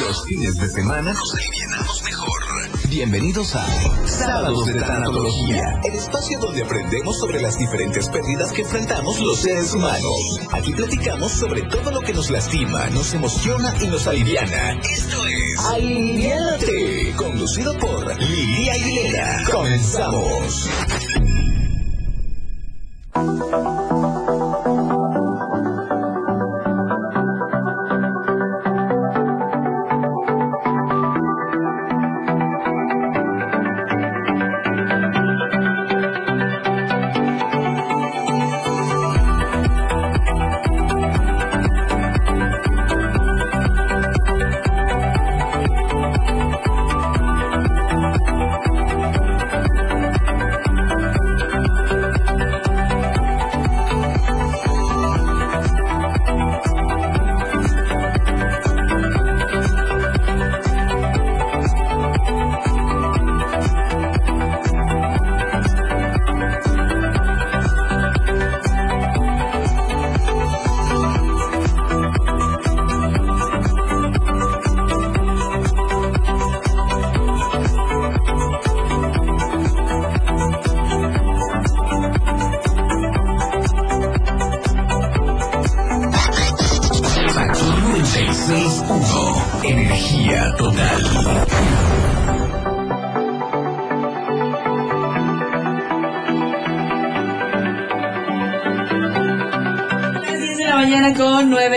Los fines de semana nos alivianamos mejor. Bienvenidos a Sábados de Tanatología, el espacio donde aprendemos sobre las diferentes pérdidas que enfrentamos los seres humanos. Aquí platicamos sobre todo lo que nos lastima, nos emociona y nos aliviana. Esto es Aliviánate, conducido por Lili Aguilera. Comenzamos.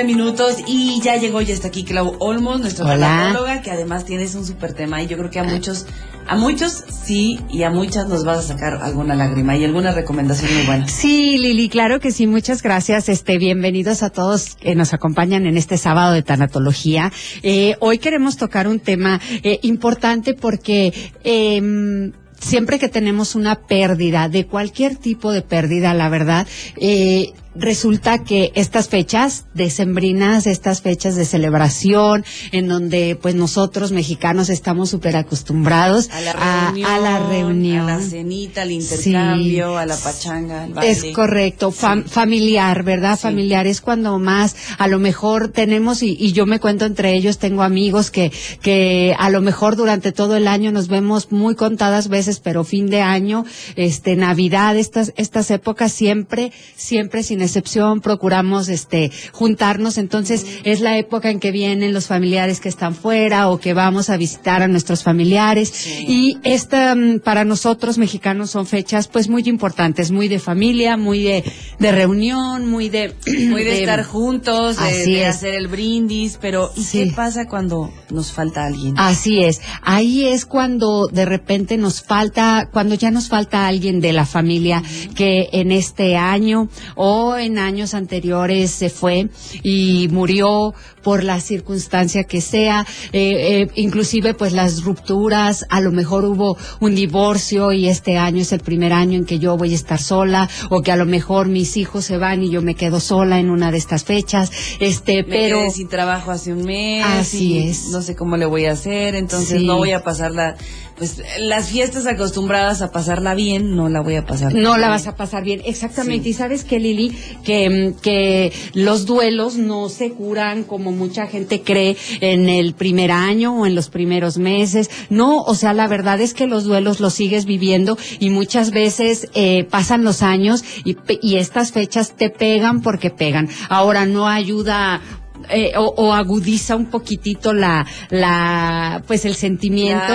Minutos y ya llegó, ya está aquí Clau Olmos, nuestra tanatóloga, que además tienes un súper tema y yo creo que a muchos, a muchos sí y a muchas nos vas a sacar alguna lágrima y alguna recomendación muy buena. Sí, Lili, claro que sí, muchas gracias. Este, bienvenidos a todos que nos acompañan en este sábado de tanatología. Eh, hoy queremos tocar un tema eh, importante porque eh, siempre que tenemos una pérdida, de cualquier tipo de pérdida, la verdad, eh, resulta que estas fechas decembrinas, estas fechas de celebración, en donde pues nosotros mexicanos estamos súper acostumbrados a la, reunión, a, la reunión, a la cenita, al intercambio, a la pachanga, al baile. Es correcto, familiar, ¿verdad? Familiar es cuando más, a lo mejor tenemos, y, y, yo me cuento entre ellos, tengo amigos que, que a lo mejor durante todo el año nos vemos muy contadas veces, pero fin de año, este, Navidad, estas, estas épocas siempre, siempre sin excepción procuramos este juntarnos, entonces es la época en que vienen los familiares que están fuera o que vamos a visitar a nuestros familiares. Y esta mm, para nosotros mexicanos son fechas pues muy importantes, muy de familia, muy de, de reunión, muy de muy de, estar juntos, de, hacer el brindis, pero ¿y qué pasa cuando nos falta alguien? Así es, ahí es cuando de repente nos falta, cuando ya nos falta alguien de la familia que en este año o en años anteriores se fue y murió por la circunstancia que sea, eh, eh, inclusive pues las rupturas, a lo mejor hubo un divorcio y este año es el primer año en que yo voy a estar sola o que a lo mejor mis hijos se van y yo me quedo sola en una de estas fechas, este, pero quedé sin trabajo hace un mes, así es, no sé cómo le voy a hacer, entonces no voy a pasar la pues las fiestas acostumbradas a pasarla bien, no la voy a pasar. No la vas a pasar bien, exactamente. Y sabes que Lili, que, que los duelos no se curan como mucha gente cree en el primer año o en los primeros meses. No, o sea, la verdad es que los duelos los sigues viviendo y muchas veces eh, pasan los años y, y estas fechas te pegan porque pegan. Ahora no ayuda eh, o, agudiza un poquitito la, la, pues el sentimiento,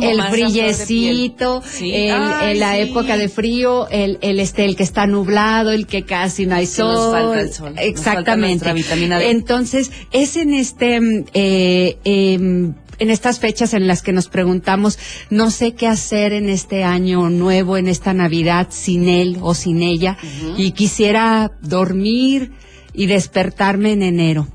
el brillecito, el, la época de frío, el, el este, el que está nublado, el que casi no hay sol. el sol. Exactamente. vitamina D. Entonces, es en este, eh, em, en estas fechas en las que nos preguntamos, no sé qué hacer en este año nuevo, en esta Navidad, sin él o sin ella, y quisiera dormir y despertarme en enero.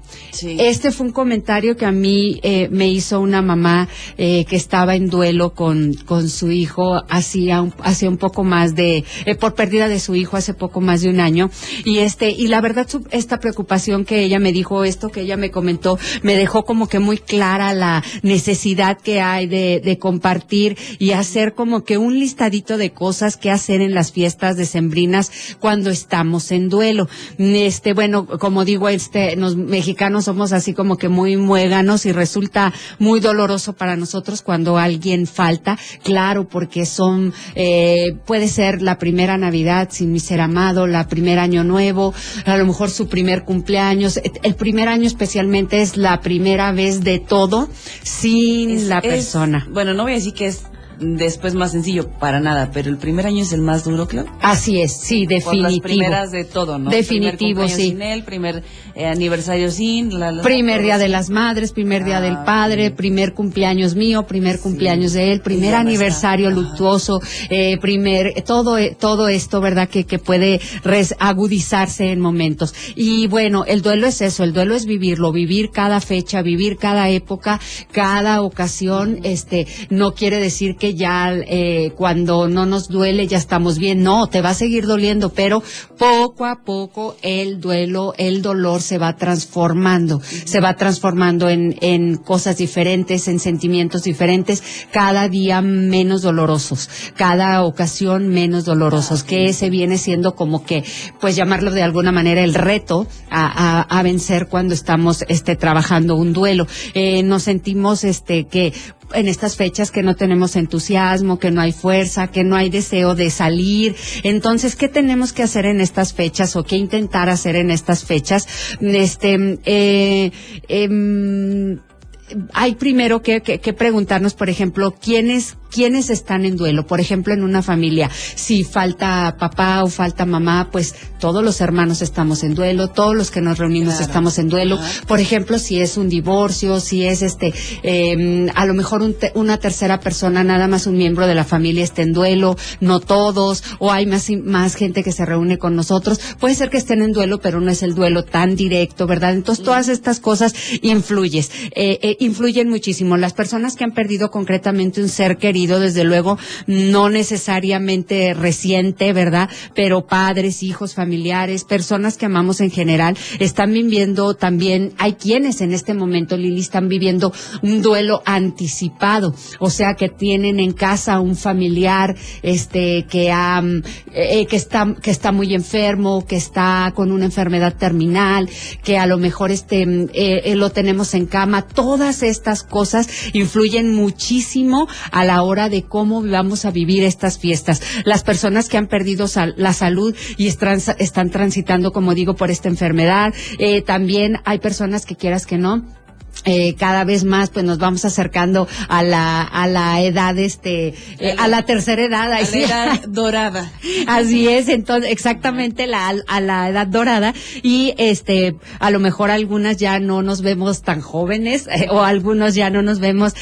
Este fue un comentario que a mí eh, me hizo una mamá eh, que estaba en duelo con, con su hijo hacía un, un poco más de, eh, por pérdida de su hijo hace poco más de un año. Y este, y la verdad, esta preocupación que ella me dijo, esto que ella me comentó, me dejó como que muy clara la necesidad que hay de, de compartir y hacer como que un listadito de cosas que hacer en las fiestas decembrinas cuando estamos en duelo. Este, bueno, como digo, este, mexicanos mexicanos somos así como que muy muéganos y resulta muy doloroso para nosotros cuando alguien falta, claro, porque son, eh, puede ser la primera Navidad sin mi ser amado, la primer año nuevo, a lo mejor su primer cumpleaños, el primer año especialmente es la primera vez de todo sin la persona. bueno, no voy a decir que es después más sencillo, para nada, pero el primer año es el más duro, claro. Así es, sí, definitivo. Por las primeras de todo, ¿no? Definitivo, sí. Sin él, primer eh, aniversario sin. La, primer día de las madres, primer día del ah, padre, primer cumpleaños mío, primer cumpleaños de él, primer aniversario luctuoso, eh, primer, todo, eh, todo esto, ¿verdad? Que, que puede agudizarse en momentos. Y bueno, el duelo es eso, el duelo es vivirlo, vivir cada fecha, vivir cada época, cada ocasión, este, no quiere decir que ya eh, cuando no nos duele ya estamos bien. No, te va a seguir doliendo, pero poco a poco el duelo, el dolor se va transformando, se va transformando en, en cosas diferentes, en sentimientos diferentes, cada día menos dolorosos, cada ocasión menos dolorosos, que ese viene siendo como que, pues llamarlo de alguna manera el reto a, a, vencer cuando estamos este, trabajando un duelo. Eh, nos sentimos este, que en estas fechas que no tenemos entusiasmo, que no hay fuerza, que no hay deseo de salir. Entonces, ¿qué tenemos que hacer en estas fechas o qué intentar hacer en estas fechas? Este, eh, eh, hay primero que, que, que, preguntarnos, por ejemplo, quiénes quiénes están en duelo. Por ejemplo, en una familia, si falta papá o falta mamá, pues todos los hermanos estamos en duelo, todos los que nos reunimos estamos en duelo. Por ejemplo, si es un divorcio, si es este, eh, a lo mejor una tercera persona, nada más un miembro de la familia está en duelo, no todos, o hay más, más gente que se reúne con nosotros. Puede ser que estén en duelo, pero no es el duelo tan directo, ¿verdad? Entonces, todas estas cosas influyen, eh, eh, influyen muchísimo. Las personas que han perdido concretamente un ser querido, desde luego, no necesariamente reciente, ¿verdad? Pero padres, hijos, familiares, personas que amamos en general, están viviendo también, hay quienes en este momento, Lili, están viviendo un duelo anticipado, o sea, que tienen en casa un familiar, este, que ha, eh, que está, que está muy enfermo, que está con una enfermedad terminal, que a lo mejor este, eh, lo tenemos en cama, estas cosas influyen muchísimo a la hora de cómo vamos a vivir estas fiestas. Las personas que han perdido la salud y están transitando, como digo, por esta enfermedad. Eh, también hay personas que quieras que no, eh, cada vez más pues nos vamos acercando a la a la edad este eh, a la tercera edad a la edad dorada. Así es entonces exactamente la a la edad dorada. Y este a lo mejor algunas ya no nos vemos tan jóvenes eh, o algunos ya no nos vemos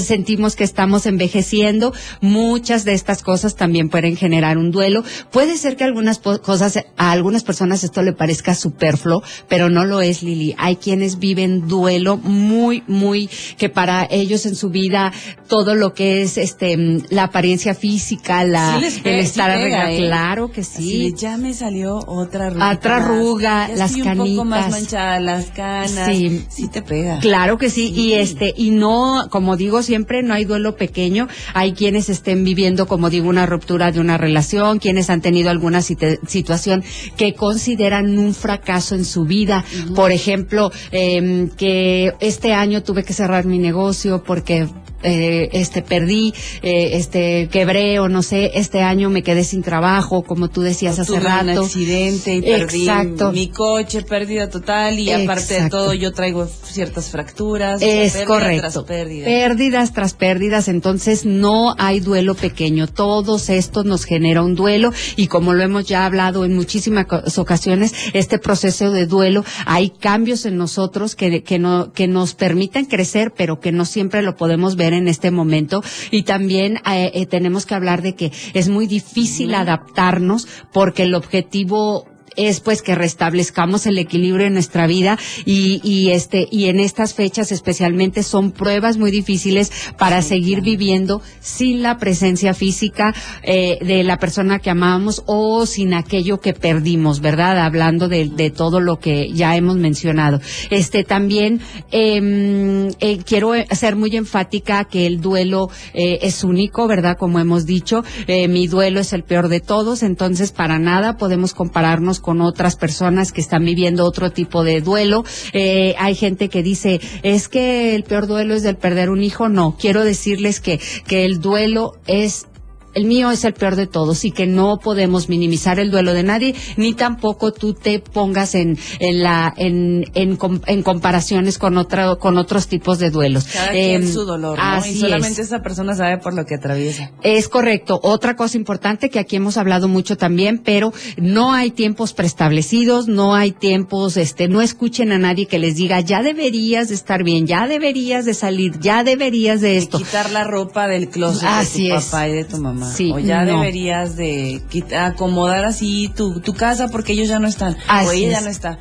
sentimos que estamos envejeciendo. Muchas de estas cosas también pueden generar un duelo. Puede ser que algunas cosas a algunas personas esto le parezca superfluo pero no lo es Lili. Hay quienes viven duelo muy, muy, que para ellos en su vida todo lo que es este la apariencia física, la, el estar arreglado, ¿eh? claro que sí. ya me salió otra arruga. Otra arruga, las canitas. Un poco más manchada, las canas. Sí. Sí te pega. Claro que sí. Y este, y no, como digo siempre, no hay duelo pequeño. Hay quienes estén viviendo, como digo, una ruptura de una relación, quienes han tenido alguna situación que consideran un fracaso en su vida. Por ejemplo, eh, que este año tuve que cerrar mi negocio porque eh, este perdí, eh, este quebré o no sé, este año me quedé sin trabajo, como tú decías hace rato. un accidente y perdí mi coche, pérdida total y aparte de todo yo traigo ciertas fracturas. Es correcto. pérdidas. pérdidas tras pérdidas, entonces no hay duelo pequeño. Todos estos nos genera un duelo y como lo hemos ya hablado en muchísimas ocasiones, este proceso de duelo, hay cambios en nosotros que, que, no, que nos permiten crecer, pero que no siempre lo podemos ver en este momento. Y también eh, eh, tenemos que hablar de que es muy difícil adaptarnos porque el objetivo es pues que restablezcamos el equilibrio en nuestra vida y, y este y en estas fechas especialmente son pruebas muy difíciles para seguir viviendo sin la presencia física eh, de la persona que amamos o sin aquello que perdimos, ¿verdad? Hablando de, de todo lo que ya hemos mencionado. Este también eh, eh, quiero ser muy enfática que el duelo eh, es único, ¿verdad? Como hemos dicho, eh, mi duelo es el peor de todos, entonces para nada podemos compararnos con otras personas que están viviendo otro tipo de duelo. Eh, hay gente que dice, es que el peor duelo es del perder un hijo. No, quiero decirles que, que el duelo es el mío es el peor de todos y que no podemos minimizar el duelo de nadie, ni tampoco tú te pongas en, en la, en, en, en comparaciones con otra, con otros tipos de duelos. Cada quien em, su dolor, ¿no? y solamente esa persona sabe por lo que atraviesa. Es correcto. Otra cosa importante que aquí hemos hablado mucho también, pero no hay tiempos preestablecidos, no hay tiempos, este, no escuchen a nadie que les diga, ya deberías de estar bien, ya deberías de salir, ya deberías de esto. quitar la ropa del closet de tu papá y de tu mamá. Sí, o ya deberías de acomodar así tu, tu casa porque ellos ya no están. o ella ya no está.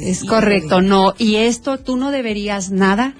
es correcto, no. Y esto tú no deberías nada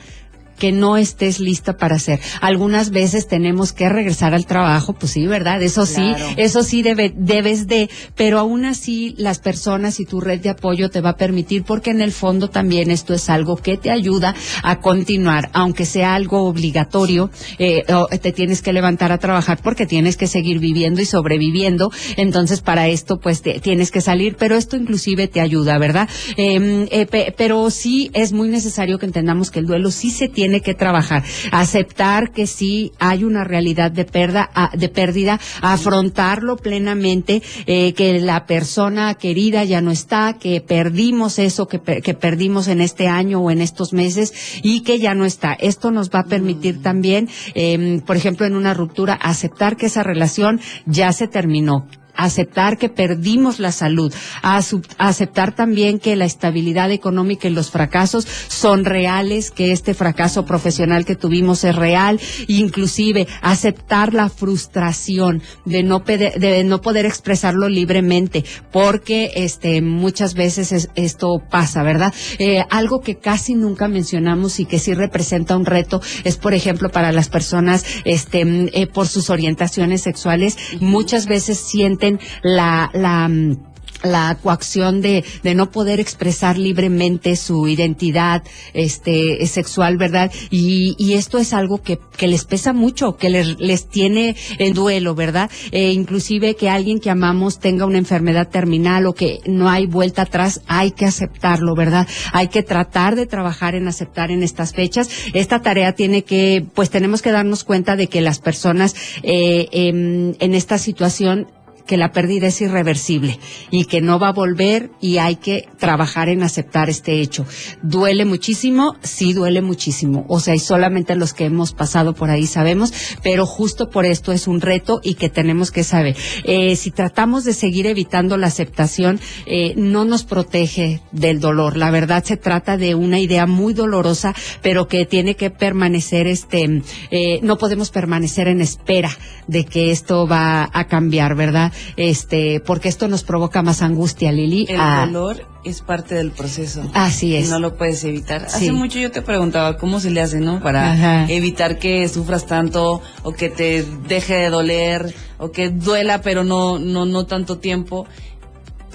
que no estés lista para hacer. Algunas veces tenemos que regresar al trabajo, pues sí, ¿verdad? Eso sí, eso sí debe, debes de, pero aún así las personas y tu red de apoyo te va a permitir porque en el fondo también esto es algo que te ayuda a continuar, aunque sea algo obligatorio, eh, te tienes que levantar a trabajar porque tienes que seguir viviendo y sobreviviendo, entonces para esto pues tienes que salir, pero esto inclusive te ayuda, ¿verdad? Em, eh, pero sí es muy necesario que entendamos que el duelo sí se tiene tiene que trabajar, aceptar que sí hay una realidad de pérdida, de pérdida, afrontarlo plenamente, eh, que la persona querida ya no está, que perdimos eso que, que perdimos en este año o en estos meses y que ya no está. Esto nos va a permitir también, eh, por ejemplo, en una ruptura, aceptar que esa relación ya se terminó aceptar que perdimos la salud, a, aceptar también que la estabilidad económica y los fracasos son reales, que este fracaso profesional que tuvimos es real, inclusive aceptar la frustración de no, de no poder expresarlo libremente, porque este muchas veces esto pasa, ¿verdad? Eh, algo que casi nunca mencionamos y que sí representa un reto es, por ejemplo, para las personas este eh, por sus orientaciones sexuales, muchas veces sienten la, la mm, la coacción de, de no poder expresar libremente su identidad este sexual, ¿verdad? Y, y esto es algo que, que les pesa mucho, que les, les tiene en duelo, ¿verdad? Eh, inclusive que alguien que amamos tenga una enfermedad terminal o que no hay vuelta atrás, hay que aceptarlo, ¿verdad? Hay que tratar de trabajar en aceptar en estas fechas. Esta tarea tiene que, pues tenemos que darnos cuenta de que las personas eh, en, en esta situación que la pérdida es irreversible y que no va a volver y hay que trabajar en aceptar este hecho. ¿Duele muchísimo? Sí, duele muchísimo. O sea, y solamente los que hemos pasado por ahí sabemos, pero justo por esto es un reto y que tenemos que saber. Eh, si tratamos de seguir evitando la aceptación, eh, no nos protege del dolor. La verdad se trata de una idea muy dolorosa, pero que tiene que permanecer, este, eh, no podemos permanecer en espera de que esto va a cambiar, ¿verdad? Este, porque esto nos provoca más angustia, Lili. El dolor es parte del proceso. Así es. no lo puedes evitar. Hace mucho yo te preguntaba cómo se le hace, ¿no? Para evitar que sufras tanto o que te deje de doler o que duela pero no no no tanto tiempo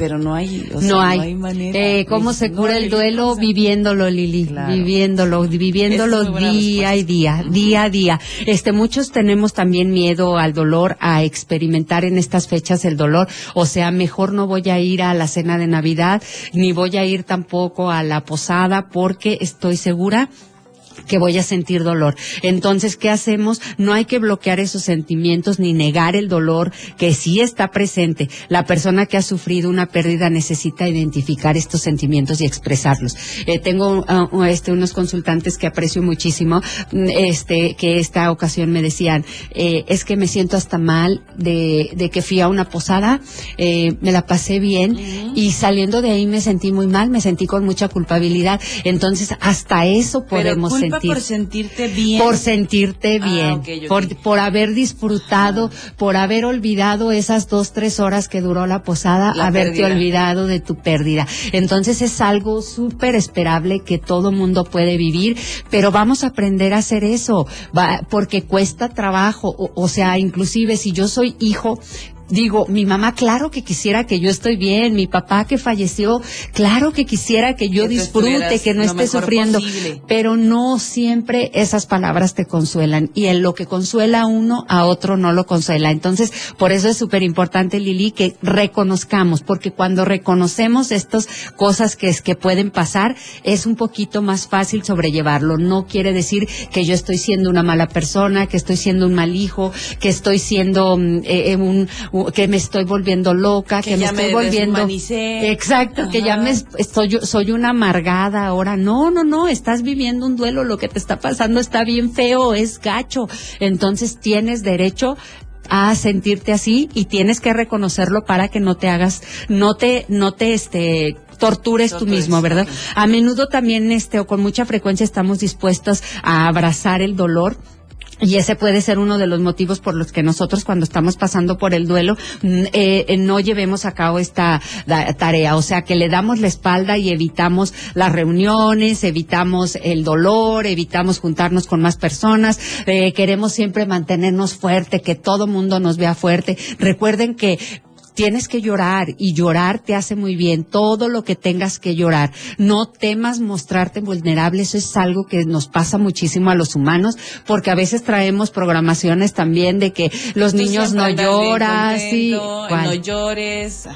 pero no hay, no, hay. manera. Eh, ¿Cómo se cura el duelo? Viviéndolo, Lili, viviéndolo, viviéndolo día y día, día a día. Este, muchos tenemos también miedo al dolor, a experimentar en estas fechas el dolor, o sea, mejor no voy a ir a la cena de Navidad, ni voy a ir tampoco a la posada, porque estoy segura que voy a sentir dolor. Entonces, ¿qué hacemos? No hay que bloquear esos sentimientos ni negar el dolor que sí está presente. La persona que ha sufrido una pérdida necesita identificar estos sentimientos y expresarlos. Eh, tengo uh, este, unos consultantes que aprecio muchísimo, mm, este, que esta ocasión me decían, eh, es que me siento hasta mal de, de que fui a una posada, eh, me la pasé bien y saliendo de ahí me sentí muy mal, me sentí con mucha culpabilidad. Entonces, hasta eso podemos sentir por sentirte bien. Por sentirte ah, bien. Por, por haber disfrutado, por haber olvidado esas dos, tres horas que duró la posada, haberte olvidado de tu pérdida. Entonces es algo súper esperable que todo mundo puede vivir, pero vamos a aprender a hacer eso, porque cuesta trabajo. o sea, inclusive si yo soy hijo, digo, mi mamá, claro que quisiera que yo estoy bien, mi papá que falleció, claro que quisiera que yo disfrute, que no esté sufriendo, pero no siempre esas palabras te consuelan y en lo que consuela a uno, a otro no lo consuela. Entonces, por eso es súper importante, Lili, que reconozcamos, porque cuando reconocemos estas cosas que es que pueden pasar, es un poquito más fácil sobrellevarlo. No quiere decir que yo estoy siendo una mala persona, que estoy siendo un mal hijo, que estoy siendo mm, eh, eh, un, que me estoy volviendo loca, que, me estoy volviendo exacto, que ya me estoy soy una amargada ahora. No, no, no, estás viviendo un duelo, lo que te está pasando está bien feo, es gacho. Entonces tienes derecho a sentirte así y tienes que reconocerlo para que no te hagas, no te, no te este, tortures tú mismo, ¿verdad? A menudo también, este, o con mucha frecuencia estamos dispuestos a abrazar el dolor y ese puede ser uno de los motivos por los que nosotros cuando estamos pasando por el duelo mm, eh, no llevemos a cabo esta tarea. O sea, que le damos la espalda y evitamos las reuniones, evitamos el dolor, evitamos juntarnos con más personas, eh, queremos siempre mantenernos fuerte, que todo mundo nos vea fuerte. Recuerden que tienes que llorar y llorar te hace muy bien, todo lo que tengas que llorar. No temas mostrarte vulnerable, eso es algo que nos pasa muchísimo a los humanos, porque a veces traemos programaciones también de que los niños no lloran, sí, no llores,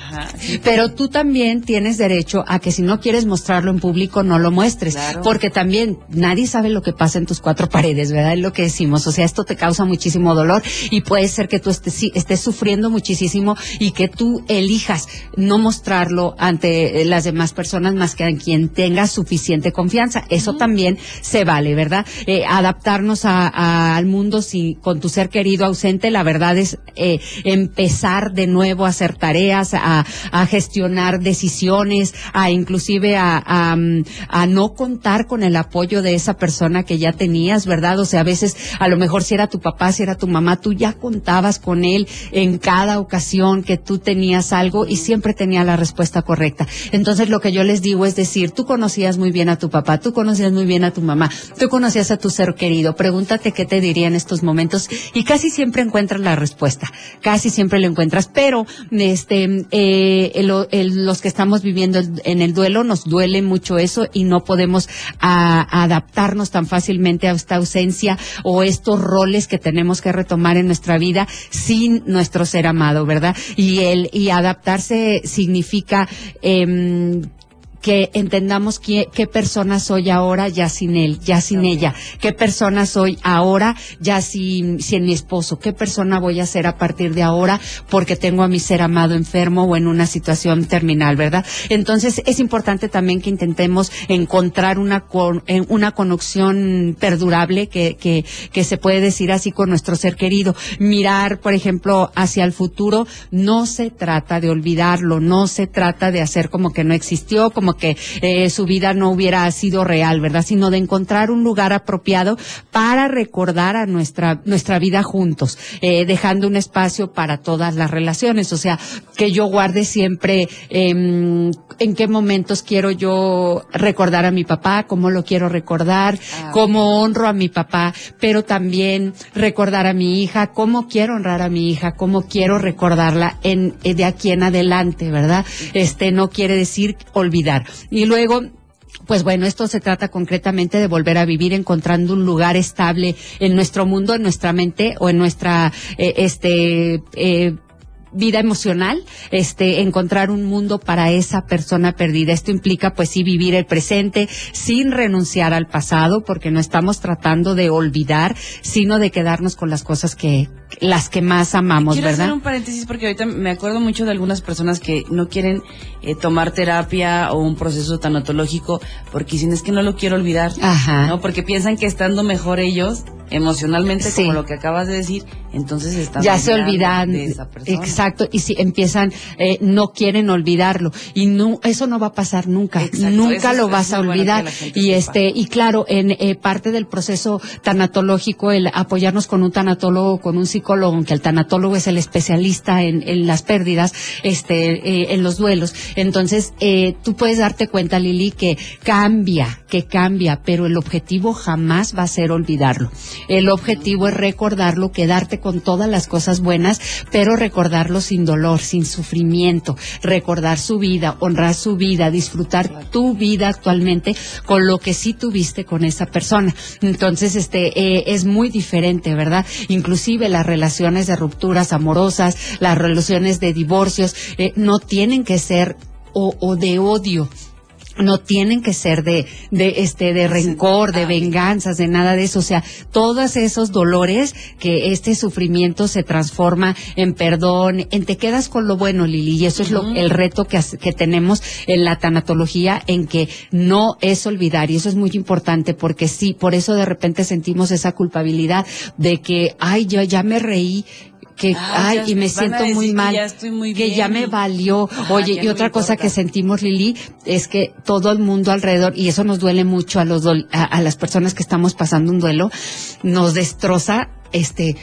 Pero tú también tienes derecho a que si no quieres mostrarlo en público, no lo muestres, porque también nadie sabe lo que pasa en tus cuatro paredes, ¿verdad? Es lo que decimos, o sea, esto te causa muchísimo dolor y puede ser que tú estés, estés sufriendo muchísimo y que tú elijas no mostrarlo ante eh, las demás personas más que a quien tenga suficiente confianza. Eso también se vale, ¿verdad? Eh, adaptarnos al mundo si con tu ser querido ausente, la verdad es eh, empezar de nuevo a hacer tareas, a, gestionar decisiones, a inclusive a, a, no contar con el apoyo de esa persona que ya tenías, ¿verdad? O sea, a veces, a lo mejor si era tu papá, si era tu mamá, tú ya contabas con él en cada ocasión que tú tenías algo y siempre tenía la respuesta correcta. Entonces lo que yo les digo es decir, tú conocías muy bien a tu papá, tú conocías muy bien a tu mamá, tú conocías a tu ser querido, pregúntate qué te diría en estos momentos y casi siempre encuentras la respuesta, casi siempre lo encuentras, pero este eh, los que estamos viviendo en el duelo nos duele mucho eso y no podemos adaptarnos tan fácilmente a esta ausencia o estos roles que tenemos que retomar en nuestra vida sin nuestro ser amado, ¿verdad? Y y adaptarse significa eh, que entendamos qué, qué persona soy ahora ya sin él, ya sin ella, qué persona soy ahora ya sin, sin mi esposo, qué persona voy a ser a partir de ahora porque tengo a mi ser amado enfermo o en una situación terminal, ¿verdad? Entonces es importante también que intentemos encontrar una, con, una conexión perdurable que, que, que se puede decir así con nuestro ser querido. Mirar, por ejemplo, hacia el futuro, no se trata de olvidarlo, no se trata de hacer como que no existió, como que eh, su vida no hubiera sido real, ¿verdad? Sino de encontrar un lugar apropiado para recordar a nuestra, nuestra vida juntos, eh, dejando un espacio para todas las relaciones. O sea, que yo guarde siempre em, en qué momentos quiero yo recordar a mi papá, cómo lo quiero recordar, ah, cómo honro a mi papá, pero también recordar a mi hija, cómo quiero honrar a mi hija, cómo quiero recordarla en, eh, de aquí en adelante, ¿verdad? Este no quiere decir olvidar. Y luego, pues bueno, esto se trata concretamente de volver a vivir encontrando un lugar estable en nuestro mundo, en nuestra mente o en nuestra, eh, este, eh, vida emocional, este, encontrar un mundo para esa persona perdida. Esto implica, pues sí, vivir el presente sin renunciar al pasado, porque no estamos tratando de olvidar, sino de quedarnos con las cosas que, las que más amamos, Quiero ¿verdad? hacer un paréntesis porque ahorita me acuerdo mucho de algunas personas que no quieren eh, tomar terapia o un proceso tanatológico porque dicen es que no lo quiero olvidar, Ajá. ¿no? Porque piensan que estando mejor ellos emocionalmente como lo que acabas de decir, entonces están ya se olvidan de esa persona. exacto y si empiezan eh, no quieren olvidarlo y no eso no va a pasar nunca nunca lo vas a olvidar y este y claro en eh, parte del proceso tanatológico el apoyarnos con un tanatólogo con un psicólogo psicólogo, que el tanatólogo es el especialista en, en las pérdidas, este, eh, en los duelos. Entonces, eh, tú puedes darte cuenta, Lili, que cambia, que cambia, pero el objetivo jamás va a ser olvidarlo. El objetivo es recordarlo, quedarte con todas las cosas buenas, pero recordarlo sin dolor, sin sufrimiento, recordar su vida, honrar su vida, disfrutar tu vida actualmente con lo que sí tuviste con esa persona. Entonces, este, eh, es muy diferente, ¿verdad? Inclusive las relaciones de rupturas amorosas, las relaciones de divorcios, eh, no tienen que ser o, o de odio no tienen que ser de, de este, de rencor, de venganzas, de nada de eso. O sea, todos esos dolores que este sufrimiento se transforma en perdón, en te quedas con lo bueno, Lili. Y eso es lo, el reto que, que tenemos en la tanatología, en que no es olvidar. Y eso es muy importante porque sí, por eso de repente sentimos esa culpabilidad de que, ay, yo ya me reí, que ay, y me siento muy mal, que ya, estoy muy que bien. ya me valió. Ajá, Oye, y otra cosa que sentimos, Lili, es que todo el mundo alrededor, y eso nos duele mucho a los a, a las personas que estamos pasando un duelo, nos destroza este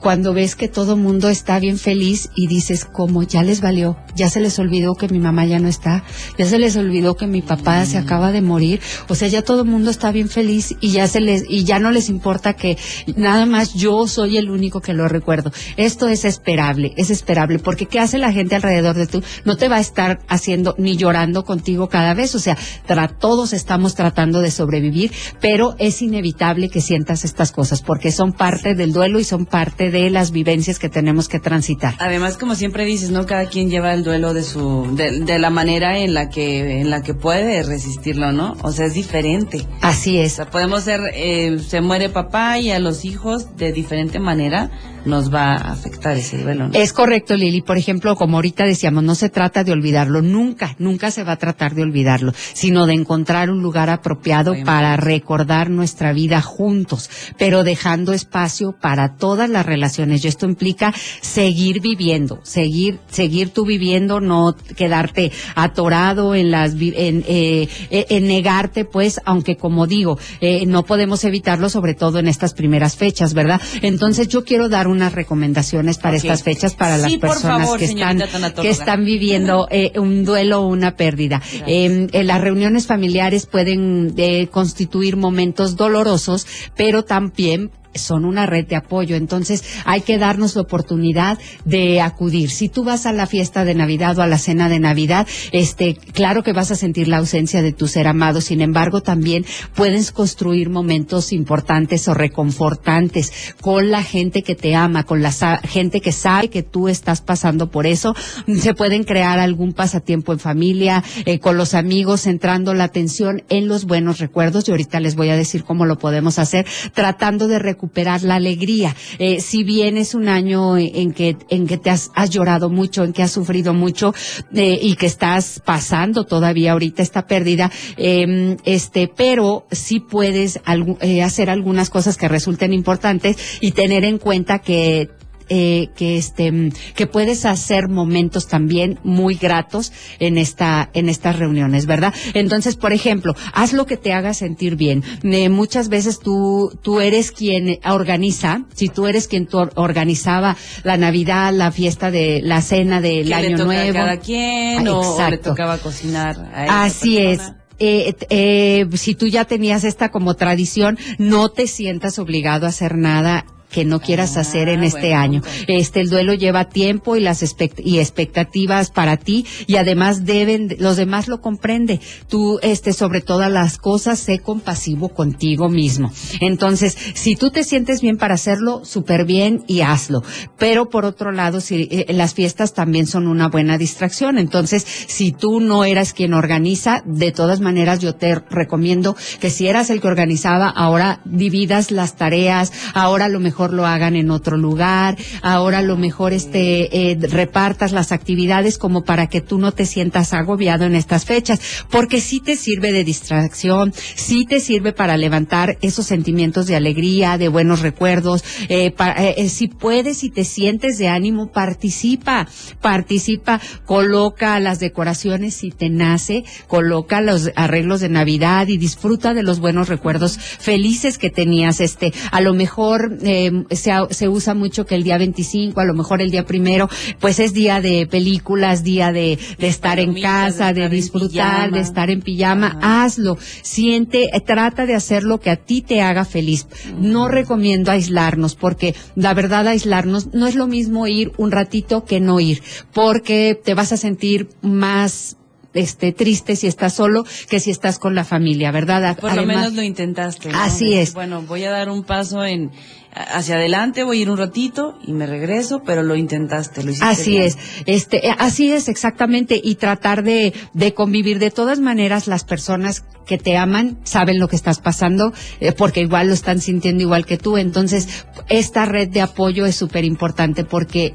cuando ves que todo mundo está bien feliz y dices, como ya les valió, ya se les olvidó que mi mamá ya no está, ya se les olvidó que mi papá Mm. se acaba de morir, o sea, ya todo mundo está bien feliz y ya se les, y ya no les importa que nada más yo soy el único que lo recuerdo. Esto es esperable, es esperable, porque ¿qué hace la gente alrededor de tú? No te va a estar haciendo ni llorando contigo cada vez, o sea, tra- todos estamos tratando de sobrevivir, pero es inevitable que sientas estas cosas, porque son parte del duelo y son parte de las vivencias que tenemos que transitar. Además, como siempre dices, ¿no? Cada quien lleva el duelo de su, de, de la manera en la que, en la que puede resistirlo, ¿no? O sea, es diferente. Así O es. sea, podemos ser, eh, se muere papá y a los hijos de diferente manera nos va a afectar ese duelo, ¿no? Es correcto, Lili. Por ejemplo, como ahorita decíamos, no se trata de olvidarlo, nunca, nunca se va a tratar de olvidarlo, sino de encontrar un lugar apropiado Muy para recordar nuestra vida juntos, pero dejando espacio para todas las relaciones. Y esto implica seguir viviendo, seguir, seguir tú viviendo, no quedarte atorado en las, en, eh, eh, en negarte, pues, aunque como digo, eh, no podemos evitarlo, sobre todo en estas primeras fechas, ¿verdad? Entonces yo quiero dar unas recomendaciones para estas fechas para las Sí, personas favor, que están que están viviendo eh, un duelo o una pérdida. Eh, eh, las reuniones familiares pueden eh, constituir momentos dolorosos, pero también son una red de apoyo, entonces hay que darnos la oportunidad de acudir. Si tú vas a la fiesta de Navidad o a la cena de Navidad, este, claro que vas a sentir la ausencia de tu ser amado, sin embargo también puedes construir momentos importantes o reconfortantes con la gente que te ama, con la gente que sabe que tú estás pasando por eso. Se pueden crear algún pasatiempo en familia, eh, con los amigos, centrando la atención en los buenos recuerdos. Y ahorita les voy a decir cómo lo podemos hacer, tratando de recuperar la alegría. Eh, si bien es un año en que, en que te has, has llorado mucho, en que has sufrido mucho, eh, y que estás pasando todavía ahorita esta pérdida, eh, este, pero sí puedes eh, hacer algunas cosas que resulten importantes y tener en cuenta que eh, que este que puedes hacer momentos también muy gratos en esta en estas reuniones verdad entonces por ejemplo haz lo que te haga sentir bien Eh, muchas veces tú tú eres quien organiza si tú eres quien tú or- organizaba la navidad la fiesta de la cena del ¿Qué le año toca a nuevo cada quien o- o, le tocaba cocinar a esa Así es. persona? Eh, eh, si tú ya tenías esta como tradición, no te sientas obligado a hacer nada que no quieras Ah, hacer en este año. Este, el duelo lleva tiempo y las expect- y expectativas para ti y además deben, los demás lo comprende. Tú, este, sobre todas las cosas, sé compasivo contigo mismo. Entonces, si tú te sientes bien para hacerlo, súper bien y hazlo. Pero por otro lado, si eh, las fiestas también son una buena distracción. Entonces, si tú no eras quien organiza, de todas maneras yo te recomiendo que si eras el que organizaba, ahora dividas las tareas, ahora a lo mejor lo hagan en otro lugar, ahora a lo mejor este eh, repartas las actividades como para que tú no te sientas agobiado en estas fechas, porque sí te sirve de distracción, sí te sirve para levantar esos sentimientos de alegría, de buenos recuerdos, eh, eh, eh, si puedes y te sientes de ánimo, participa, participa, coloca las decoraciones si te nace, coloca los arreglos de Navidad y disfruta de los buenos recuerdos felices que tenías, este, a lo mejor eh, se, se usa mucho que el día 25, a lo mejor el día primero, pues es día de películas, día de, de estar en casa, de, disfrutar, de estar en pijama, hazlo, siente, trata de hacer lo que a ti te haga feliz. No recomiendo aislarnos porque la verdad aislarnos no es lo mismo ir un ratito que no ir, porque te vas a sentir más este, triste si estás solo que si estás con la familia, ¿verdad? Por lo menos lo intentaste. Así es. Bueno, voy a dar un paso en hacia adelante, voy a ir un ratito y me regreso, pero lo intentaste, lo hiciste. Así es, este, eh, así es exactamente y tratar de, de convivir. De todas maneras, las personas que te aman saben lo que estás pasando eh, porque igual lo están sintiendo igual que tú. Entonces, esta red de apoyo es súper importante porque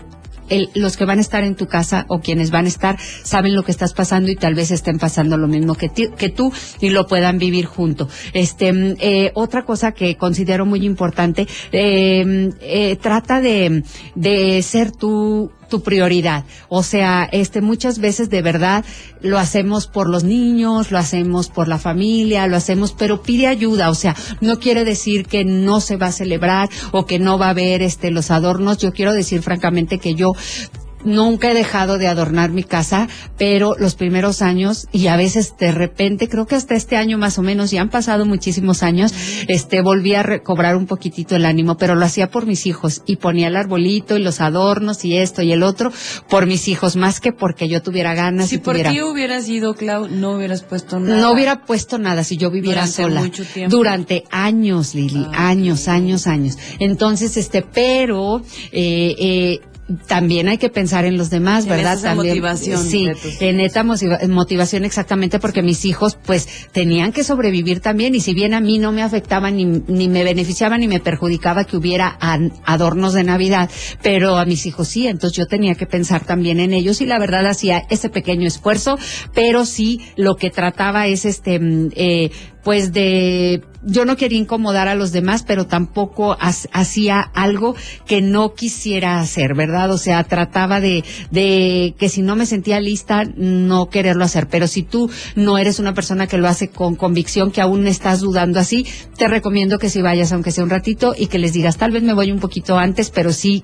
los que van a estar en tu casa o quienes van a estar saben lo que estás pasando y tal vez estén pasando lo mismo que, que tú y lo puedan vivir junto. Este, mm, eh, otra cosa que considero muy importante, eh, eh, trata de, de ser tú tu prioridad. O sea, este, muchas veces de verdad lo hacemos por los niños, lo hacemos por la familia, lo hacemos, pero pide ayuda. O sea, no quiere decir que no se va a celebrar o que no va a haber, este, los adornos. Yo quiero decir francamente que yo nunca he dejado de adornar mi casa, pero los primeros años y a veces de repente, creo que hasta este año más o menos, ya han pasado muchísimos años, este, volví a recobrar un poquitito el ánimo, pero lo hacía por mis hijos y ponía el arbolito y los adornos y esto y el otro por mis hijos, más que porque yo tuviera ganas. Si por ti hubieras ido, Clau, no hubieras puesto nada. No hubiera puesto nada si yo viviera sola. Durante años, Lili, ah, años, años, años. Entonces, este, pero, eh, eh, también hay que pensar en los demás, ¿verdad? Esa también, motivación. Sí, en esta motivación exactamente porque mis hijos pues tenían que sobrevivir también y si bien a mí no me afectaba ni, ni me beneficiaba ni me perjudicaba que hubiera adornos de Navidad, pero a mis hijos sí, entonces yo tenía que pensar también en ellos y la verdad hacía ese pequeño esfuerzo, pero sí lo que trataba es este mm, eh, pues de yo no quería incomodar a los demás, pero tampoco hacía algo que no quisiera hacer, ¿verdad? O sea, trataba de, de que si no me sentía lista, no quererlo hacer. Pero si tú no eres una persona que lo hace con convicción, que aún estás dudando así, te recomiendo que si vayas, aunque sea un ratito, y que les digas, tal vez me voy un poquito antes, pero sí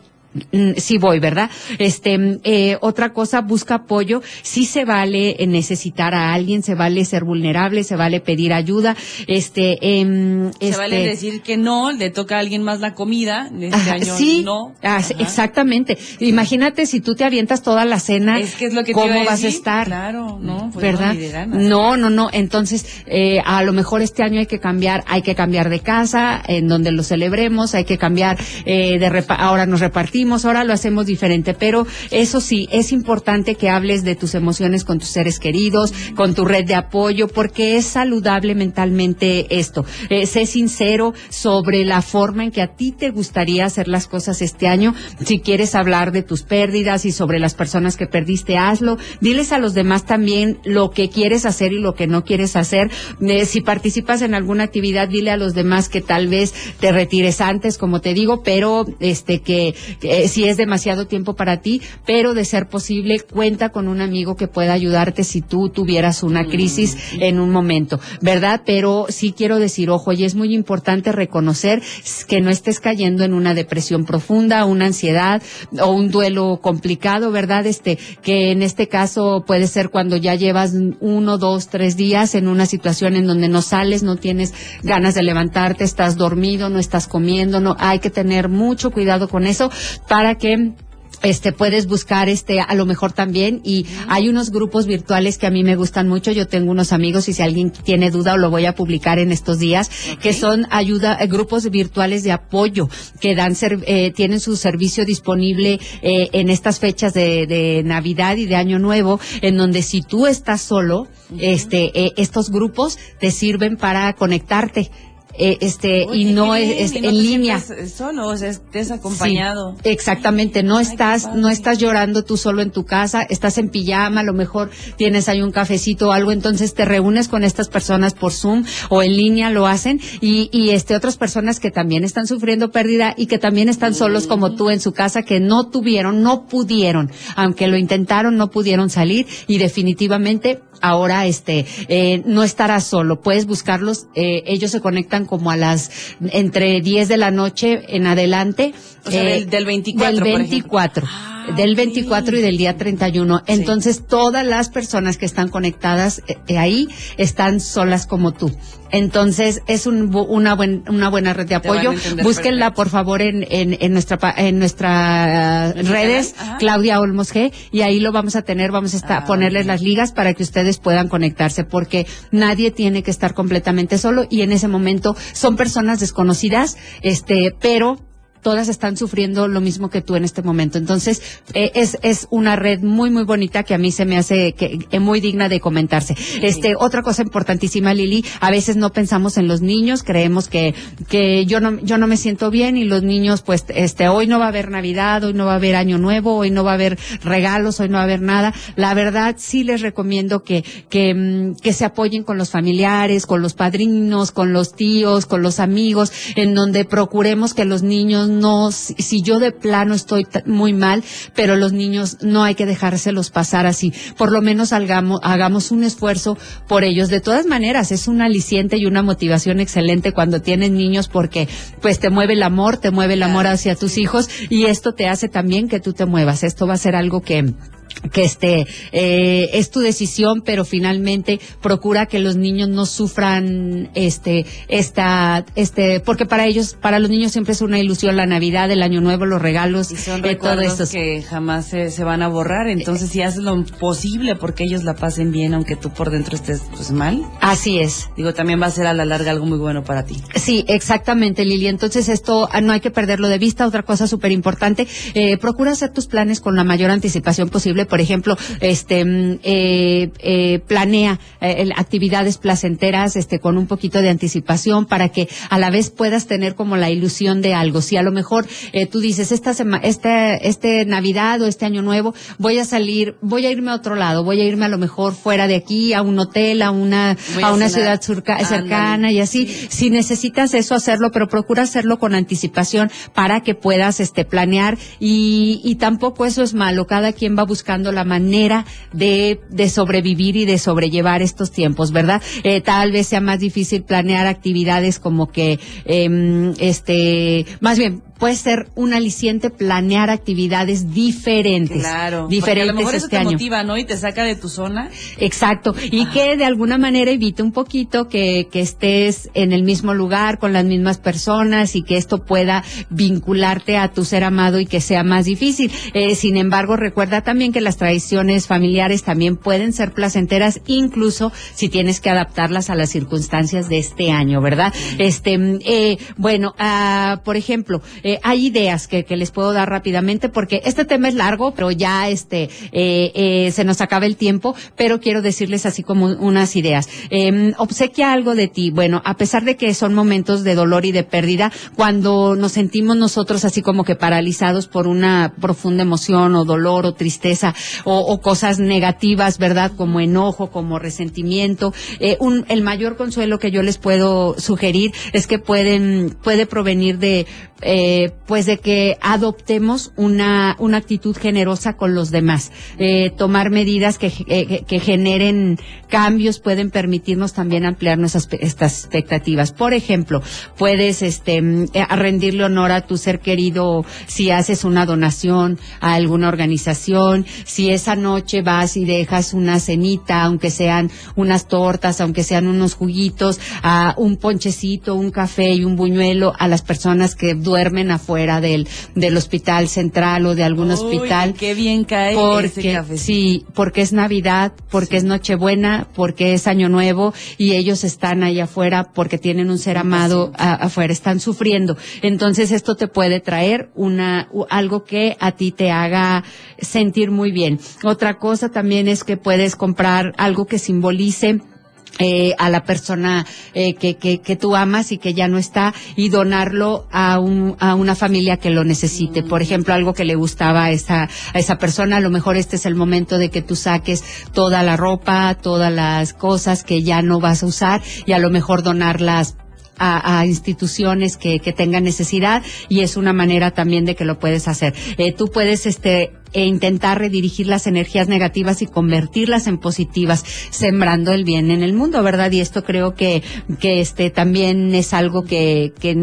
sí voy, ¿verdad? Este, eh, otra cosa, busca apoyo. Sí se vale necesitar a alguien, se vale ser vulnerable, se vale pedir ayuda. Este, eh, se vale este decir que no, le toca a alguien más la comida. Este año sí, no. exactamente. Imagínate si tú te avientas toda la cena, es que es lo que ¿cómo vas a estar? Claro, no, pues ¿verdad? No, no, no. Entonces, eh, a lo mejor este año hay que cambiar, hay que cambiar de casa, en donde lo celebremos, hay que cambiar eh, de ahora nos repartimos ahora lo hacemos diferente, pero eso sí, es importante que hables de tus emociones con tus seres queridos, con tu red de apoyo, porque es saludable mentalmente esto. Eh, sé sincero sobre la forma en que a ti te gustaría hacer las cosas este año. Si quieres hablar de tus pérdidas y sobre las personas que perdiste, hazlo. Diles a los demás también lo que quieres hacer y lo que no quieres hacer. Eh, si participas en alguna actividad, dile a los demás que tal vez te retires antes, como te digo, pero este que eh, si es demasiado tiempo para ti, pero de ser posible, cuenta con un amigo que pueda ayudarte si tú tuvieras una mm, crisis en un momento, ¿verdad? Pero sí quiero decir, ojo, y es muy importante reconocer que no estés cayendo en una depresión profunda, una ansiedad o un duelo complicado, ¿verdad? Este, que en este caso puede ser cuando ya llevas uno, dos, tres días en una situación en donde no sales, no tienes ganas de levantarte, estás dormido, no estás comiendo, no, hay que tener mucho cuidado con eso para que este puedes buscar este a lo mejor también. Y hay unos grupos virtuales que a mí me gustan mucho. Yo tengo unos amigos y si alguien tiene duda o lo voy a publicar en estos días que son ayuda eh, grupos virtuales de apoyo que dan eh, tienen su servicio disponible eh, en estas fechas de, de, navidad y de año nuevo en donde si tú estás solo este estos grupos te sirven para conectarte eh, este y no es, en línea. solo o sea estés acompañado exactamente no estás no estás llorando tú solo en tu casa estás en pijama a lo mejor tienes ahí un cafecito o algo entonces te reúnes con estas personas por Zoom o en línea lo hacen y, y este otras personas que también están sufriendo pérdida y que también están solos como tú en su casa que no tuvieron no pudieron aunque lo intentaron no pudieron salir y definitivamente ahora este eh, no estarás solo puedes buscarlos eh, ellos se conectan como a las entre 10 de la noche en adelante. O sea, del, del 24. Del 24. Ah, del 24 y del día 31. Entonces, todas las personas que están conectadas eh, ahí están solas como tú. Entonces, es un, una, buen, una buena red de apoyo. Búsquenla, por favor, en, en, en nuestra, en nuestras ¿En tu redes. Claudia Olmos G, y ahí lo vamos a tener, vamos a estar, Ah, ponerles las ligas para que ustedes puedan conectarse, porque nadie tiene que estar completamente solo y en ese momento son personas desconocidas, este, pero todas están sufriendo lo mismo que tú en este momento. Entonces, eh, es, es una red muy, muy bonita que a mí se me hace que, eh, muy digna de comentarse. Este, otra cosa importantísima, Lili, a veces no pensamos en los niños, creemos que, que yo no, yo no me siento bien y los niños, pues, este, hoy no va a haber Navidad, hoy no va a haber Año Nuevo, hoy no va a haber regalos, hoy no va a haber nada. La verdad, sí les recomiendo que, que, mm, que se apoyen con los familiares, con los padrinos, con los tíos, con los amigos, en donde procuremos que los niños no, si, si yo de plano estoy muy mal, pero los niños no hay que dejárselos pasar así. Por lo menos hagamos, hagamos un esfuerzo por ellos. De todas maneras, es un aliciente y una motivación excelente cuando tienes niños porque pues te mueve el amor, te mueve el amor hacia tus hijos y esto te hace también que tú te muevas. Esto va a ser algo que que este eh, es tu decisión, pero finalmente procura que los niños no sufran este esta este porque para ellos para los niños siempre es una ilusión la Navidad, el Año Nuevo, los regalos, Y son eh, recuerdos que jamás se, se van a borrar. Entonces, si haces lo posible porque ellos la pasen bien, aunque tú por dentro estés pues mal, Así es. digo, también va a ser a la larga algo muy bueno para ti. Sí, exactamente, Lili. Entonces esto ah, no hay que perderlo de vista. Otra cosa súper importante, eh, procura hacer tus planes con la mayor anticipación posible. Por ejemplo, este, mm, eh, eh, planea eh, actividades placenteras, este, con un poquito de anticipación para que a la vez puedas tener como la ilusión de algo. Si a lo mejor eh, tú dices esta sema- este, este Navidad o este Año Nuevo voy a salir, voy a irme a otro lado, voy a irme a lo mejor fuera de aquí a un hotel, a una, Voy a a una ciudad surca- cercana y así. Si necesitas eso, hacerlo, pero procura hacerlo con anticipación para que puedas este, planear y, y tampoco eso es malo. Cada quien va buscando la manera de, de sobrevivir y de sobrellevar estos tiempos, ¿verdad? Eh, tal vez sea más difícil planear actividades como que, em, este, más bien, puede ser un aliciente planear actividades diferentes. Claro. Diferentes a lo mejor eso este te año. motiva, ¿no? Y te saca de tu zona. Exacto. Y que de alguna manera evite un poquito que, que estés en el mismo lugar con las mismas personas y que esto pueda vincularte a tu ser amado y que sea más difícil. Eh, sin embargo, recuerda también que las tradiciones familiares también pueden ser placenteras, incluso si tienes que adaptarlas a las circunstancias de este año, ¿verdad? Este, eh, bueno, ah, por ejemplo, eh, hay ideas que, que les puedo dar rápidamente porque este tema es largo, pero ya este eh, eh, se nos acaba el tiempo, pero quiero decirles así como unas ideas. Eh, obsequia algo de ti. Bueno, a pesar de que son momentos de dolor y de pérdida, cuando nos sentimos nosotros así como que paralizados por una profunda emoción o dolor o tristeza o, o cosas negativas, ¿verdad? Como enojo, como resentimiento, eh, un, el mayor consuelo que yo les puedo sugerir es que pueden, puede provenir de, eh, pues de que adoptemos una, una actitud generosa con los demás. Eh, tomar medidas que, eh, que, que generen cambios pueden permitirnos también ampliar nuestras estas expectativas. Por ejemplo, puedes este, mm, eh, rendirle honor a tu ser querido si haces una donación a alguna organización, si esa noche vas y dejas una cenita, aunque sean unas tortas, aunque sean unos juguitos, a un ponchecito, un café y un buñuelo a las personas que duermen afuera del, del hospital central o de algún Uy, hospital. Qué bien cae ese Porque, sí, porque es Navidad, porque es Nochebuena, porque es Año Nuevo y ellos están ahí afuera porque tienen un ser amado a- afuera, están sufriendo. Entonces esto te puede traer una, algo que a ti te haga sentir muy bien. Otra cosa también es que puedes comprar algo que simbolice eh, a la persona eh, que, que, que tú amas y que ya no está y donarlo a, un, a una familia que lo necesite. Por ejemplo, algo que le gustaba a esa, a esa persona, a lo mejor este es el momento de que tú saques toda la ropa, todas las cosas que ya no vas a usar y a lo mejor donarlas a, instituciones que, que tengan necesidad y es una manera también de que lo puedes hacer. Eh, tú puedes este e intentar redirigir las energías negativas y convertirlas en positivas, sembrando el bien en el mundo, ¿verdad? Y esto creo que, que este también es algo que, que,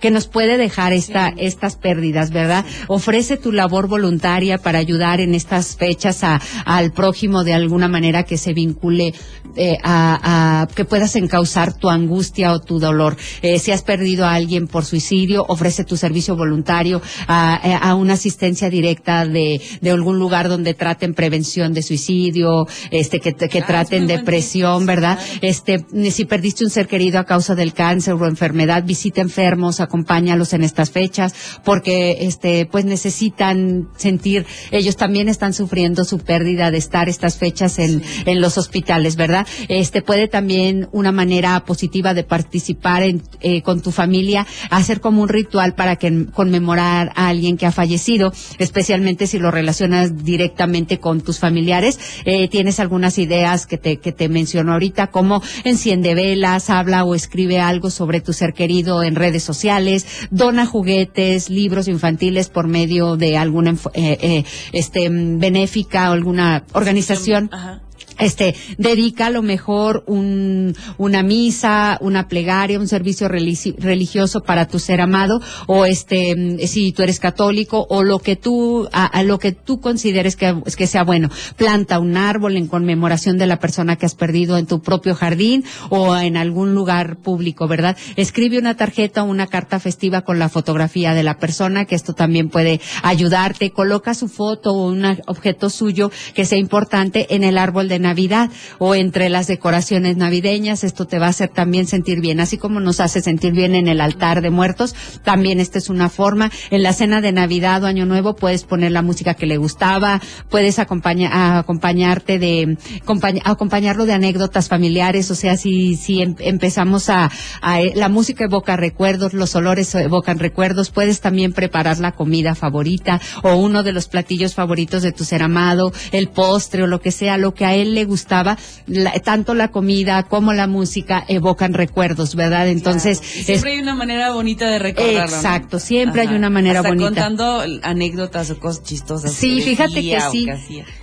que nos puede dejar esta, estas pérdidas, ¿verdad? Ofrece tu labor voluntaria para ayudar en estas fechas a, al prójimo de alguna manera que se vincule eh, a, a, que puedas encauzar tu angustia o tu dolor. Eh, si has perdido a alguien por suicidio, ofrece tu servicio voluntario a, eh, a una asistencia directa de, de, algún lugar donde traten prevención de suicidio, este, que, que ah, traten depresión, ¿verdad? Este, si perdiste un ser querido a causa del cáncer o enfermedad, visita enfermos, acompáñalos en estas fechas, porque este, pues necesitan sentir, ellos también están sufriendo su pérdida de estar estas fechas en, en los hospitales, ¿verdad? Este puede también una manera positiva de participar en, eh, con tu familia, hacer como un ritual para que conmemorar a alguien que ha fallecido, especialmente si lo relacionas directamente con tus familiares. Eh, tienes algunas ideas que te, que te menciono ahorita, como enciende velas, habla o escribe algo sobre tu ser querido en redes sociales, dona juguetes, libros infantiles por medio de alguna eh, eh, este benéfica o alguna organización. Ajá este, dedica a lo mejor un, una misa, una plegaria, un servicio religioso para tu ser amado, o este, si tú eres católico, o lo que tú, a, lo que tú consideres que, que sea bueno. Planta un árbol en conmemoración de la persona que has perdido en tu propio jardín o en algún lugar público, ¿verdad? Escribe una tarjeta o una carta festiva con la fotografía de la persona, que esto también puede ayudarte. Coloca su foto o un objeto suyo que sea importante en el árbol de Navidad o entre las decoraciones navideñas. Esto te va a hacer también sentir bien, así como nos hace sentir bien en el altar de muertos. También esta es una forma. En la cena de Navidad o Año Nuevo puedes poner la música que le gustaba, puedes acompañarte de, acompañarlo de anécdotas familiares. O sea, si, si em, empezamos a, a, la música evoca recuerdos, los olores evocan recuerdos, puedes también preparar la comida favorita o uno de los platillos favoritos de tu ser amado, el postre o lo que sea, lo que a él le gustaba, tanto la comida como la música evocan recuerdos, ¿verdad? Entonces. Siempre hay una manera bonita de recordarlo. Exacto, siempre hay una manera Hasta bonita. contando anécdotas o cosas chistosas. Sí, fíjate que sí.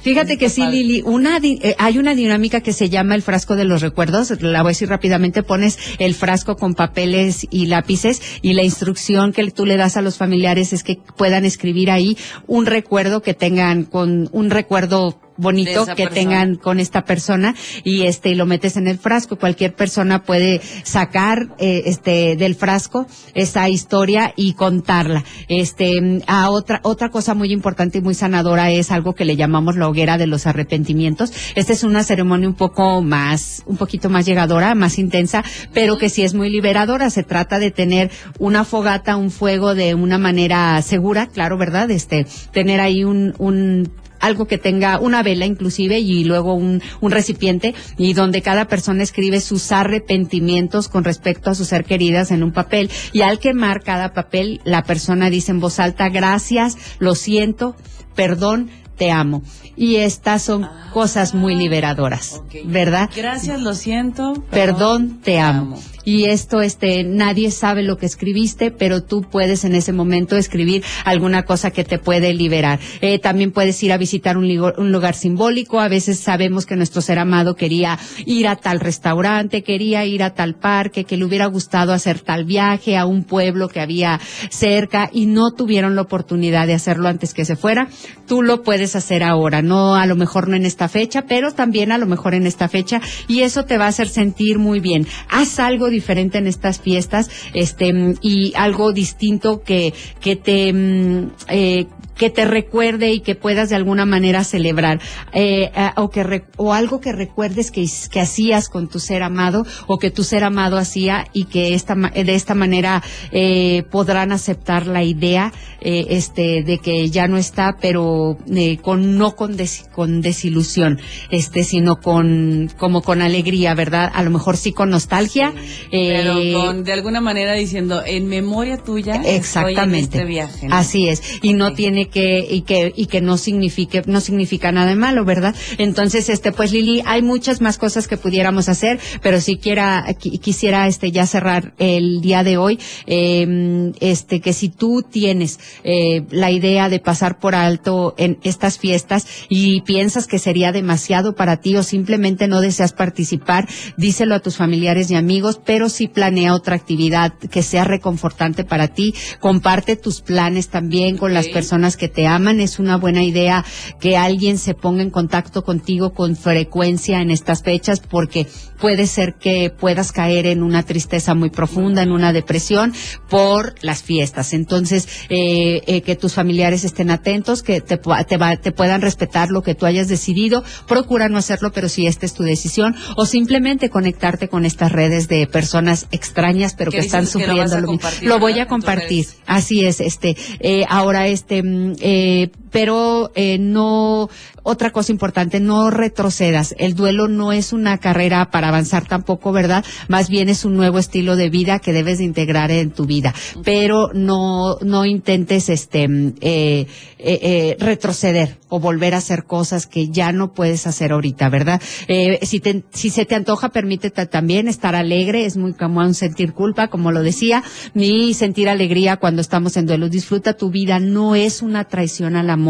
Fíjate que sí, Lili. Una, eh, hay una dinámica que se llama el frasco de los recuerdos. La voy a decir rápidamente. Pones el frasco con papeles y lápices y la instrucción que tú le das a los familiares es que puedan escribir ahí un recuerdo que tengan con un recuerdo bonito que tengan con esta persona y este y lo metes en el frasco. Cualquier persona puede sacar eh, este del frasco esa historia y contarla. Este a otra otra cosa muy importante y muy sanadora es algo que le llamamos la hoguera de los arrepentimientos. Esta es una ceremonia un poco más un poquito más llegadora más intensa pero que sí es muy liberadora. Se trata de tener una fogata un fuego de una manera segura claro verdad este tener ahí un un algo que tenga una vela inclusive y luego un, un recipiente y donde cada persona escribe sus arrepentimientos con respecto a sus ser queridas en un papel y al quemar cada papel la persona dice en voz alta gracias, lo siento, perdón, te amo. Y estas son ah, cosas muy liberadoras, ¿verdad? Gracias, lo siento. Perdón, te, amo y esto, este, nadie sabe lo que escribiste, pero tú puedes en ese momento escribir alguna cosa que te puede liberar. Eh, también puedes ir a visitar un, un lugar simbólico. A veces sabemos que nuestro ser amado quería ir a tal restaurante, quería ir a tal parque, que le hubiera gustado hacer tal viaje a un pueblo que había cerca y no tuvieron la oportunidad de hacerlo antes que se fuera. Tú lo puedes hacer ahora, no a lo mejor no en esta fecha, pero también a lo mejor en esta fecha y eso te va a hacer sentir muy bien. Haz algo diferente en estas fiestas, este, y algo distinto que, que te, mm, eh, que te recuerde y que puedas de alguna manera celebrar eh, eh, o que o algo que recuerdes que, que hacías con tu ser amado o que tu ser amado hacía y que esta de esta manera eh, podrán aceptar la idea eh, este de que ya no está pero eh, con no con con desilusión este sino con como con alegría verdad a lo mejor sí con nostalgia pero con de alguna manera diciendo en memoria tuya exactamente estoy en este viaje así es. Y no tiene que y que y que no signifique no significa nada de malo, ¿verdad? Entonces, este pues Lili, hay muchas más cosas que pudiéramos hacer, pero si quiera quisiera este ya cerrar el día de hoy eh, este que si tú tienes eh, la idea de pasar por alto en estas fiestas y piensas que sería demasiado para ti o simplemente no deseas participar, díselo a tus familiares y amigos, pero si planea otra actividad que sea reconfortante para ti, comparte tus planes también con las personas que te aman. Es una buena idea que alguien se ponga en contacto contigo con frecuencia en estas fechas porque puede ser que puedas caer en una tristeza muy profunda, en una depresión por las fiestas. Entonces, eh, eh, que tus familiares estén atentos, que te, te, puedan respetar lo que tú hayas decidido. Procura no hacerlo, pero si esta es tu decisión, o simplemente conectarte con estas redes de personas extrañas, pero que están sufriendo lo, lo voy a compartir. Así es, este, eh, ahora este, mm, eh, pero eh, no, otra cosa importante, no retrocedas. El duelo no es una carrera para avanzar tampoco, ¿verdad? Más bien es un nuevo estilo de vida que debes de integrar en tu vida. Pero no, no intentes este, mm, eh, eh, eh, retroceder o volver a hacer cosas que ya no puedes hacer ahorita, ¿verdad? Eh, si, te, si se te antoja, permítete también estar alegre, es muy común sentir culpa, como lo decía, ni sentir alegría cuando estamos en duelo. Disfruta tu vida, no es una traición al amor.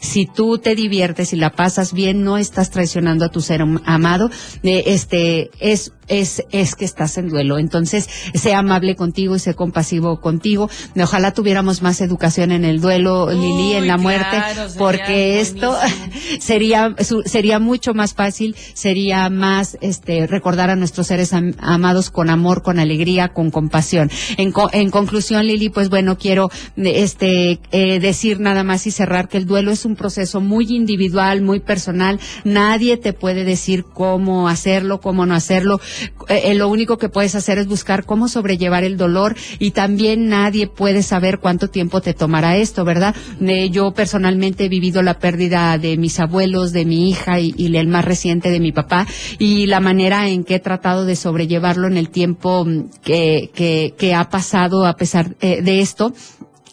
Si tú te diviertes y la pasas bien, no estás traicionando a tu ser amado, eh, este, es es, es que estás en duelo. Entonces, sea amable contigo y sea compasivo contigo. Ojalá tuviéramos más educación en el duelo, Lili, en la muerte, porque esto sería, sería mucho más fácil, sería más, este, recordar a nuestros seres amados con amor, con alegría, con compasión. En, en conclusión, Lili, pues bueno, quiero, este, eh, decir nada más y cerrar que el duelo es un proceso muy individual, muy personal. Nadie te puede decir cómo hacerlo, cómo no hacerlo eh, lo único que puedes hacer es buscar cómo sobrellevar el dolor y también nadie puede saber cuánto tiempo te tomará esto, ¿verdad? Eh, yo personalmente he vivido la pérdida de mis abuelos, de mi hija y, el más reciente de mi papá y la manera en que he tratado de sobrellevarlo en el tiempo mm, que, que, que ha pasado a pesar eh, de esto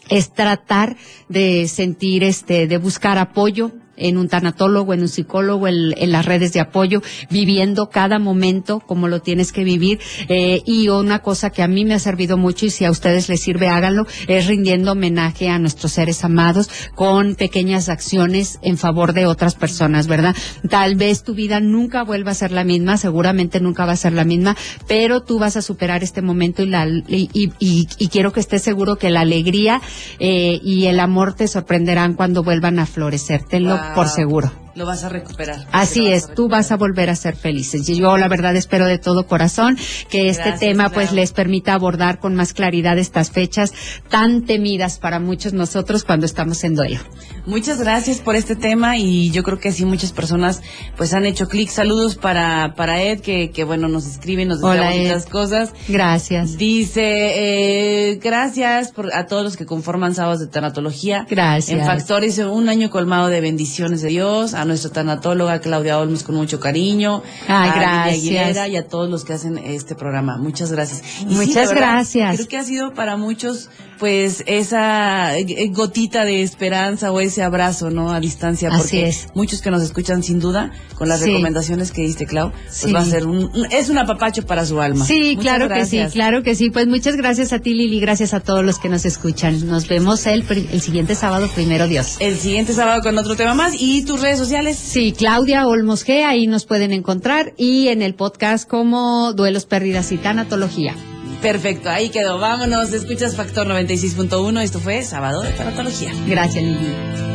es tratar de sentir este, de buscar apoyo, en un tanatólogo, en un psicólogo, en, las redes de apoyo, viviendo cada momento como lo tienes que vivir. Eh, y una cosa que a mí me ha servido mucho y si a ustedes les sirve, háganlo, es rindiendo homenaje a nuestros seres amados con pequeñas acciones en favor de otras personas, ¿verdad? Tal vez tu vida nunca vuelva a ser la misma, seguramente nunca va a ser la misma, pero tú vas a superar este momento y, la, y, quiero que estés seguro que la alegría eh, y el amor te sorprenderán cuando vuelvan a florecer por seguro. Lo vas a recuperar. Así es, tú vas a volver a ser felices. Y yo la verdad espero de todo corazón que este tema pues les permita abordar con más claridad estas fechas tan temidas para muchos nosotros cuando estamos en duelo. Muchas gracias por este tema y yo creo que sí muchas personas pues han hecho clic. Saludos para, para Ed que, que bueno nos escribe, nos dice muchas cosas. Gracias. Dice, eh, gracias por, a todos los que conforman Sábados de Tanatología. Gracias. En Factores, un año colmado de bendiciones de Dios a nuestra tanatóloga Claudia Olmos con mucho cariño, Ay, a gracias. y a todos los que hacen este programa. Muchas gracias. Muchas gracias. Creo que ha sido para muchos pues esa eh, gotita de esperanza o ese abrazo, ¿no? A distancia, porque es. muchos que nos escuchan sin duda, con las recomendaciones que diste, Clau, pues va a ser un, es un apapacho para su alma. Sí, claro que sí, claro que sí. Pues muchas gracias a ti, Lili, gracias a todos los que nos escuchan. Nos vemos el, el siguiente sábado, primero Dios. El siguiente sábado con otro tema más. ¿Y tus redes sociales? Sí, Claudia Olmos G, ahí nos pueden encontrar, y en el podcast como Duelos, Pérdidas y Tanatología. Perfecto, ahí quedó. Vámonos, escuchas Factor 96.1. Esto fue Sábado de Tanatología. Gracias, Lili.